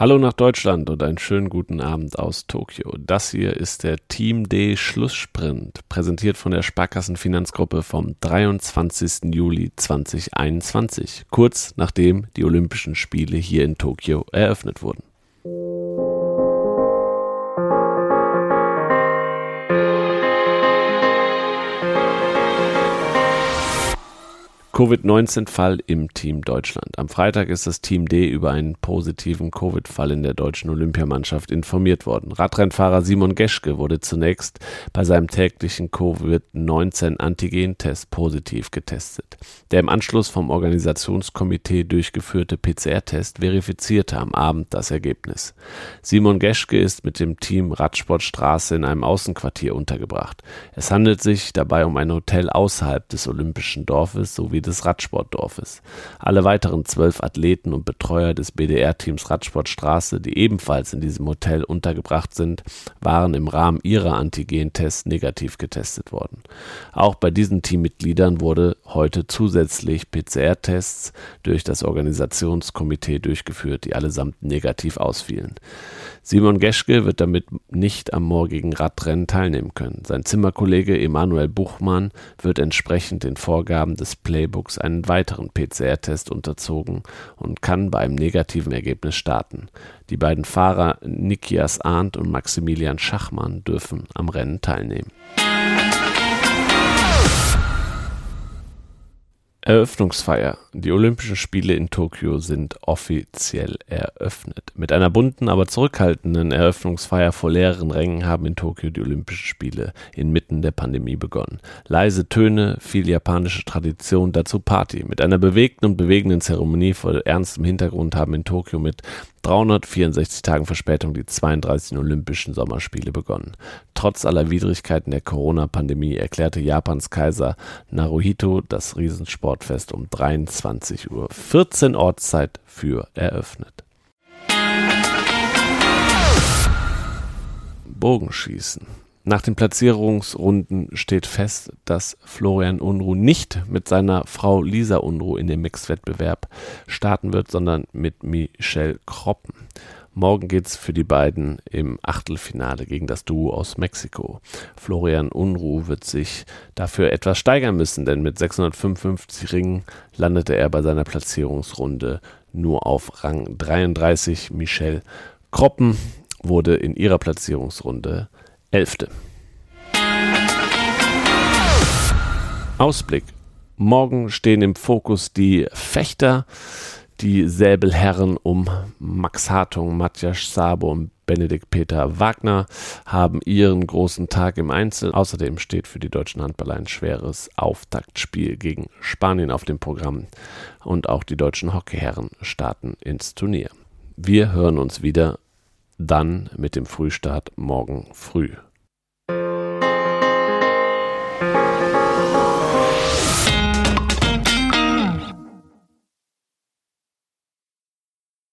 Hallo nach Deutschland und einen schönen guten Abend aus Tokio. Das hier ist der Team D Schlusssprint, präsentiert von der Sparkassenfinanzgruppe vom 23. Juli 2021, kurz nachdem die Olympischen Spiele hier in Tokio eröffnet wurden. Covid-19-Fall im Team Deutschland. Am Freitag ist das Team D über einen positiven Covid-Fall in der deutschen Olympiamannschaft informiert worden. Radrennfahrer Simon Geschke wurde zunächst bei seinem täglichen Covid-19-Antigen-Test positiv getestet. Der im Anschluss vom Organisationskomitee durchgeführte PCR-Test verifizierte am Abend das Ergebnis. Simon Geschke ist mit dem Team Radsportstraße in einem Außenquartier untergebracht. Es handelt sich dabei um ein Hotel außerhalb des Olympischen Dorfes sowie des Radsportdorfes. Alle weiteren zwölf Athleten und Betreuer des BDR-Teams Radsportstraße, die ebenfalls in diesem Hotel untergebracht sind, waren im Rahmen ihrer Antigen-Tests negativ getestet worden. Auch bei diesen Teammitgliedern wurde heute zusätzlich PCR-Tests durch das Organisationskomitee durchgeführt, die allesamt negativ ausfielen. Simon Geschke wird damit nicht am morgigen Radrennen teilnehmen können. Sein Zimmerkollege Emanuel Buchmann wird entsprechend den Vorgaben des Playbooks einen weiteren PCR-Test unterzogen und kann bei einem negativen Ergebnis starten. Die beiden Fahrer Nikias Arndt und Maximilian Schachmann dürfen am Rennen teilnehmen. Eröffnungsfeier. Die Olympischen Spiele in Tokio sind offiziell eröffnet. Mit einer bunten, aber zurückhaltenden Eröffnungsfeier vor leeren Rängen haben in Tokio die Olympischen Spiele inmitten der Pandemie begonnen. Leise Töne, viel japanische Tradition, dazu Party. Mit einer bewegten und bewegenden Zeremonie vor ernstem Hintergrund haben in Tokio mit 364 Tagen Verspätung die 32 Olympischen Sommerspiele begonnen. Trotz aller Widrigkeiten der Corona-Pandemie erklärte Japans Kaiser Naruhito das Riesensportfest um 23 Uhr 14 Ortszeit für eröffnet. Bogenschießen. Nach den Platzierungsrunden steht fest, dass Florian Unruh nicht mit seiner Frau Lisa Unruh in dem Mixed-Wettbewerb starten wird, sondern mit Michelle Kroppen. Morgen geht's für die beiden im Achtelfinale gegen das Duo aus Mexiko. Florian Unruh wird sich dafür etwas steigern müssen, denn mit 655 Ringen landete er bei seiner Platzierungsrunde nur auf Rang 33. Michelle Kroppen wurde in ihrer Platzierungsrunde Elfte. Ausblick. Morgen stehen im Fokus die Fechter, die Säbelherren um Max Hartung, Matthias Sabo und Benedikt Peter Wagner haben ihren großen Tag im Einzel. Außerdem steht für die deutschen Handballer ein schweres Auftaktspiel gegen Spanien auf dem Programm. Und auch die deutschen Hockeyherren starten ins Turnier. Wir hören uns wieder dann mit dem Frühstart morgen früh.